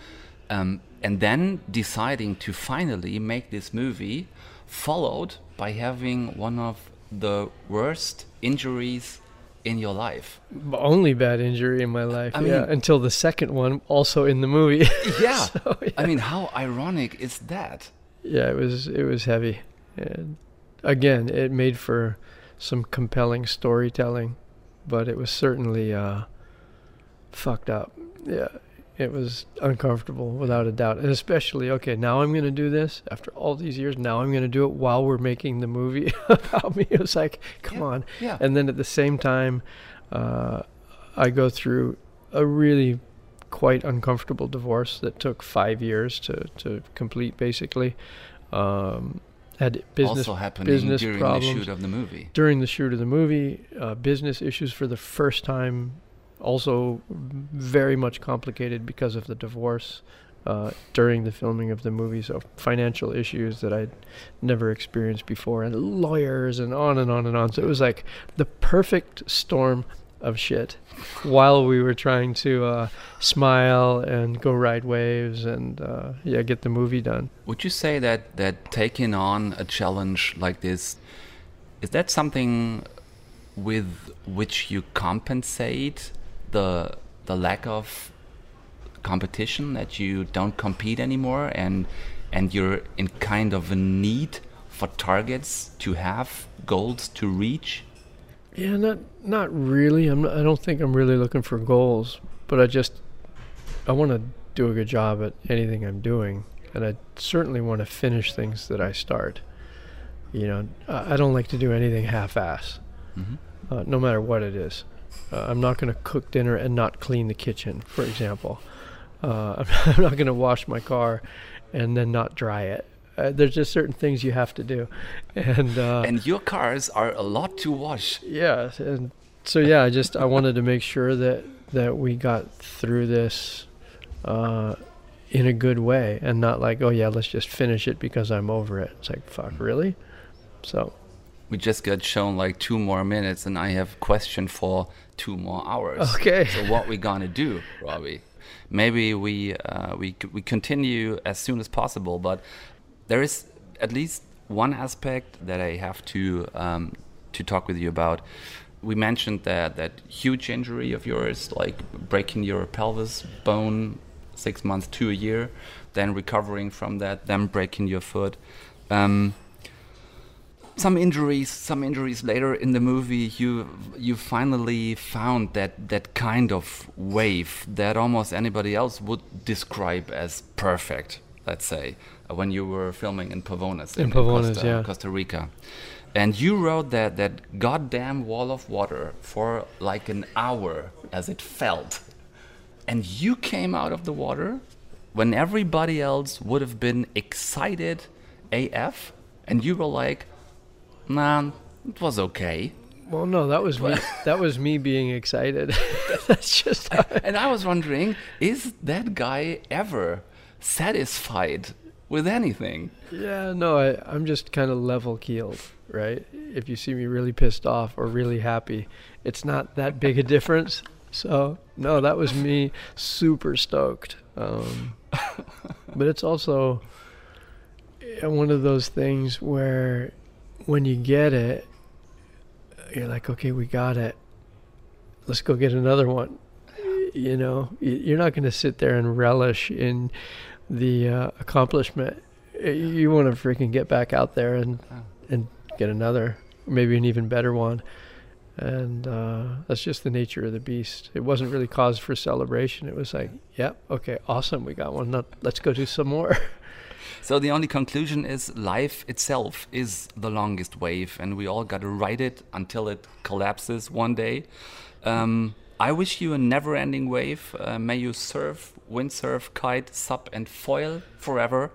um, and then deciding to finally make this movie, followed by having one of the worst injuries in your life. Only bad injury in my life. I yeah, mean- until the second one, also in the movie. <laughs> Yeah, So, I mean, how ironic is that? yeah, it was it was heavy. And again, it made for some compelling storytelling, but it was certainly uh, fucked up. Yeah, it was uncomfortable without a doubt, and especially okay. Now I'm gonna do this after all these years. Now I'm gonna do it while we're making the movie <laughs> about me. It was like, come on. yeah. And then at the same time, uh, I go through a really quite uncomfortable divorce that took five years to, to complete, basically. Um, had business Also happening business during the shoot of the movie. During the shoot of the movie, uh, business issues for the first time, also very much complicated because of the divorce. Uh, during the filming of the movie, so financial issues that I'd never experienced before, and lawyers, and on and on and on. So it was like the perfect storm of shit while we were trying to uh, smile and go ride waves and uh, yeah, get the movie done. Would you say that that taking on a challenge like this is that something with which you compensate the the lack of competition that you don't compete anymore and and you're in kind of a need for targets to have goals to reach Yeah, not not really. I'm not, I don't think I'm really looking for goals, but I just I want to do a good job at anything I'm doing, and I certainly want to finish things that I start. You know, I don't like to do anything half-ass, Mhm. uh, no matter what it is. Uh, I'm not going to cook dinner and not clean the kitchen, for example. Uh, I'm, <laughs> I'm not going to wash my car and then not dry it. Uh, there's just certain things you have to do, and uh, And your cars are a lot to wash. yeah, and so yeah, I just I wanted to make sure that that we got through this uh, in a good way, and not like oh yeah, let's just finish it because I'm over it. It's like fuck, really? So We just got shown like two more minutes, and I have question for two more hours. Okay. So what we gonna do, Robbie? Maybe we uh, we we continue as soon as possible, but there is at least one aspect that I have to um, to talk with you about. We mentioned that that huge injury of yours, like breaking your pelvis bone, six months to a year, then recovering from that, then breaking your foot. Um, some injuries some injuries later in the movie you you finally found that that kind of wave that almost anybody else would describe as perfect let's say uh, when you were filming in Pavones In Pavones, Costa, yeah. Costa Rica and you rode that that goddamn wall of water for like an hour as it felt and you came out of the water when everybody else would have been excited AF and you were like nah it was okay well, no, that was me. <laughs> That was me being excited. <laughs> That's just. And I was wondering, is that guy ever satisfied with anything? Yeah, no, I, I'm just kind of level keeled, right? If you see me really pissed off or really happy, it's not that big a difference. So, no, that was me super stoked. Um, <laughs> but it's also uh, one of those things where when you get it, you're like, okay, we got it. Let's go get another one. You know, you're not going to sit there and relish in the uh, accomplishment. You want to freaking get back out there and and get another, maybe an even better one. And uh, that's just the nature of the beast. It wasn't really cause for celebration. It was like, yep, okay, awesome, we got one. Now, let's go do some more. <laughs> So the only conclusion is life itself is the longest wave, and we all got to ride it until it collapses one day. Um, I wish you a never-ending wave. Uh, may you surf, windsurf, kite, sup, and foil forever.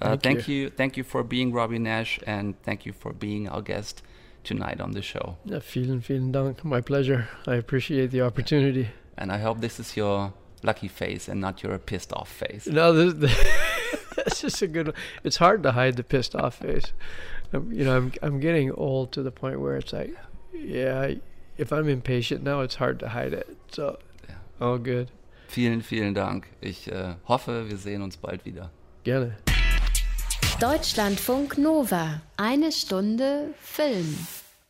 Uh, Thank thank you. you, thank you for being Robbie Nash, and thank you for being our guest tonight on the show. Ja, vielen, vielen Dank. My pleasure. I appreciate the opportunity. And I hope this is your lucky face and not your pissed off face. No, this, <laughs> <laughs> that's just a good one. It's hard to hide the pissed off face. Um, you know, I'm I'm getting old to the point where it's like, yeah, if I'm impatient now, it's hard to hide it. So, all good. Vielen, vielen Dank. Ich äh, hoffe, wir sehen uns bald wieder. Gerne. Deutschlandfunk Nova. Eine Stunde Film.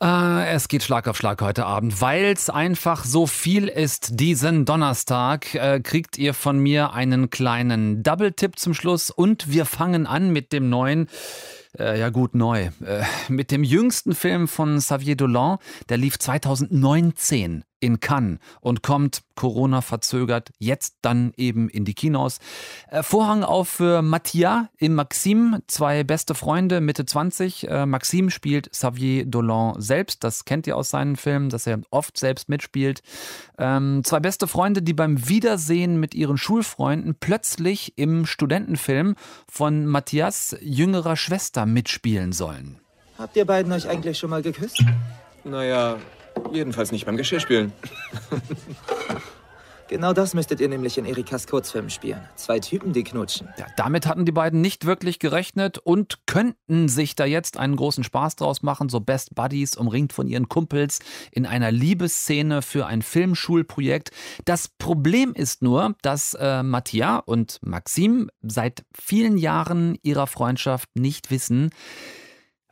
Äh, es geht Schlag auf Schlag heute Abend, weil es einfach so viel ist diesen Donnerstag. Äh, kriegt ihr von mir einen kleinen Double-Tipp zum Schluss und wir fangen an mit dem neuen. Äh, ja gut, neu. Äh, mit dem jüngsten Film von Xavier Dolan, der lief 2019 in Cannes und kommt Corona verzögert jetzt dann eben in die Kinos. Äh, Vorhang auf für Mattia im Maxim, zwei beste Freunde, Mitte 20. Äh, Maxim spielt Xavier Dolan selbst, das kennt ihr aus seinen Filmen, dass er oft selbst mitspielt. Ähm, zwei beste Freunde, die beim Wiedersehen mit ihren Schulfreunden plötzlich im Studentenfilm von Matthias jüngerer Schwester mitspielen sollen. Habt ihr beiden euch eigentlich schon mal geküsst? Naja, jedenfalls nicht beim Geschirrspülen. <laughs> Genau das müsstet ihr nämlich in Erikas Kurzfilm spielen. Zwei Typen, die knutschen. Ja, damit hatten die beiden nicht wirklich gerechnet und könnten sich da jetzt einen großen Spaß draus machen, so Best Buddies, umringt von ihren Kumpels in einer Liebesszene für ein Filmschulprojekt. Das Problem ist nur, dass äh, Mattia und Maxim seit vielen Jahren ihrer Freundschaft nicht wissen,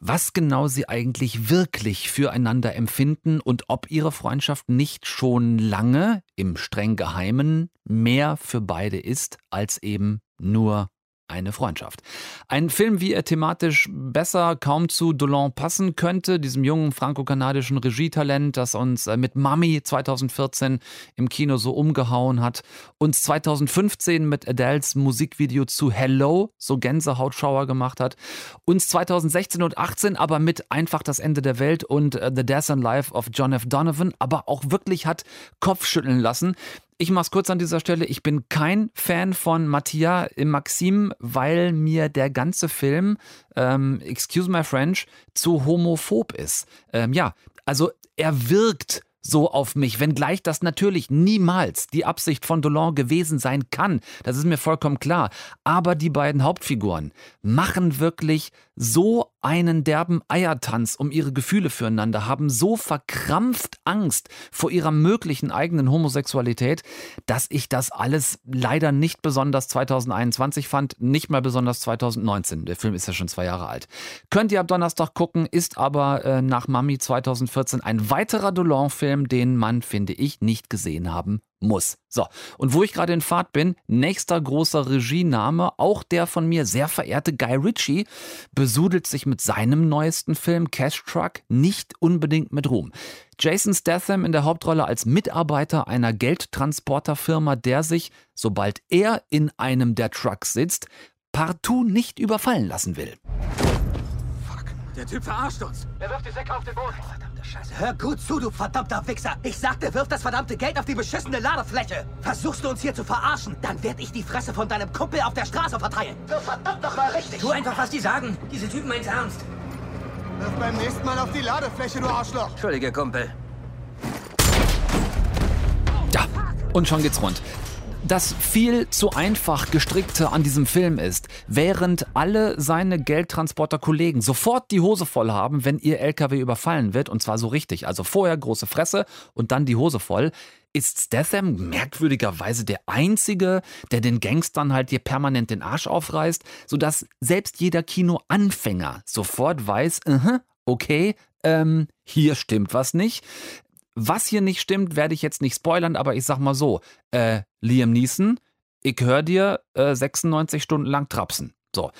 was genau sie eigentlich wirklich füreinander empfinden und ob ihre Freundschaft nicht schon lange im streng geheimen mehr für beide ist als eben nur eine Freundschaft. Ein Film, wie er thematisch besser kaum zu Dolan passen könnte, diesem jungen franco-kanadischen Regietalent, das uns äh, mit Mami 2014 im Kino so umgehauen hat, uns 2015 mit Adels Musikvideo zu Hello so Gänsehautschauer gemacht hat, uns 2016 und 18 aber mit Einfach das Ende der Welt und äh, The Death and Life of John F. Donovan aber auch wirklich hat Kopfschütteln lassen. Ich mach's kurz an dieser Stelle. Ich bin kein Fan von Mattia Maxim, weil mir der ganze Film, ähm, excuse my French, zu homophob ist. Ähm, ja, also er wirkt so auf mich, wenngleich das natürlich niemals die Absicht von Dolan gewesen sein kann. Das ist mir vollkommen klar. Aber die beiden Hauptfiguren machen wirklich so einen derben Eiertanz um ihre Gefühle füreinander, haben so verkrampft Angst vor ihrer möglichen eigenen Homosexualität, dass ich das alles leider nicht besonders 2021 fand, nicht mal besonders 2019. Der Film ist ja schon zwei Jahre alt. Könnt ihr ab Donnerstag gucken, ist aber äh, nach Mami 2014 ein weiterer Dolan-Film, den man, finde ich, nicht gesehen haben muss. So, und wo ich gerade in Fahrt bin, nächster großer Regiename, auch der von mir sehr verehrte Guy Ritchie, besudelt sich mit seinem neuesten Film Cash Truck nicht unbedingt mit Ruhm. Jason Statham in der Hauptrolle als Mitarbeiter einer Geldtransporterfirma, der sich, sobald er in einem der Trucks sitzt, partout nicht überfallen lassen will. Der Typ verarscht uns. Er wirft die Säcke auf den Boden. Verdammte Scheiße. Hör gut zu, du verdammter Wichser. Ich sagte, wirf das verdammte Geld auf die beschissene Ladefläche. Versuchst du uns hier zu verarschen, dann werd ich die Fresse von deinem Kumpel auf der Straße verteilen. Wirf verdammt noch mal richtig. Tu einfach, was die sagen. Diese Typen meinen's ernst. Wirf beim nächsten Mal auf die Ladefläche, du Arschloch. Entschuldige, Kumpel. Ja, und schon geht's rund. Das viel zu einfach gestrickte an diesem Film ist, während alle seine Geldtransporter-Kollegen sofort die Hose voll haben, wenn ihr LKW überfallen wird, und zwar so richtig, also vorher große Fresse und dann die Hose voll, ist Statham merkwürdigerweise der Einzige, der den Gangstern halt hier permanent den Arsch aufreißt, sodass selbst jeder Kinoanfänger sofort weiß, uh -huh, okay, ähm, hier stimmt was nicht. Was hier nicht stimmt, werde ich jetzt nicht spoilern, aber ich sag mal so: äh, Liam Neeson, ich höre dir äh, 96 Stunden lang trapsen. So.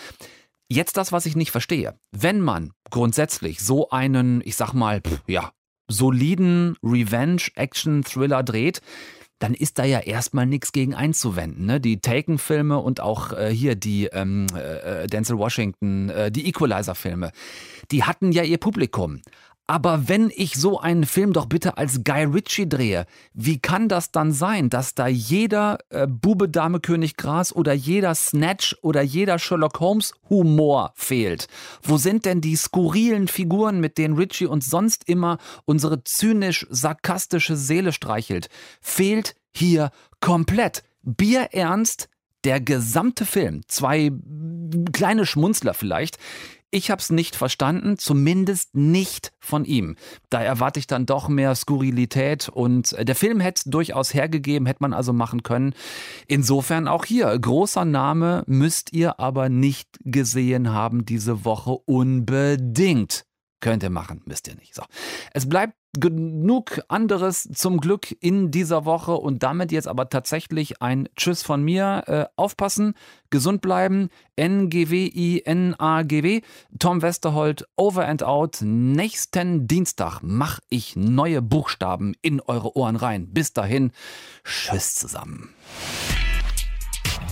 Jetzt das, was ich nicht verstehe. Wenn man grundsätzlich so einen, ich sag mal, pff, ja, soliden Revenge-Action-Thriller dreht, dann ist da ja erstmal nichts gegen einzuwenden. Ne? Die Taken-Filme und auch äh, hier die ähm, äh, Denzel Washington, äh, die Equalizer-Filme, die hatten ja ihr Publikum. Aber wenn ich so einen Film doch bitte als Guy Ritchie drehe, wie kann das dann sein, dass da jeder äh, Bube, Dame, König, Gras oder jeder Snatch oder jeder Sherlock Holmes Humor fehlt? Wo sind denn die skurrilen Figuren, mit denen Ritchie uns sonst immer unsere zynisch-sarkastische Seele streichelt? Fehlt hier komplett. Bierernst, der gesamte Film, zwei kleine Schmunzler vielleicht, ich habe es nicht verstanden, zumindest nicht von ihm. Da erwarte ich dann doch mehr Skurrilität und äh, der Film hätte es durchaus hergegeben, hätte man also machen können. Insofern auch hier, großer Name müsst ihr aber nicht gesehen haben diese Woche unbedingt. Könnt ihr machen, müsst ihr nicht. So. Es bleibt genug anderes zum Glück in dieser Woche und damit jetzt aber tatsächlich ein Tschüss von mir. Äh, aufpassen, gesund bleiben. N-G-W-I-N-A-G-W. Tom Westerholt, over and out. Nächsten Dienstag mache ich neue Buchstaben in eure Ohren rein. Bis dahin, Tschüss zusammen.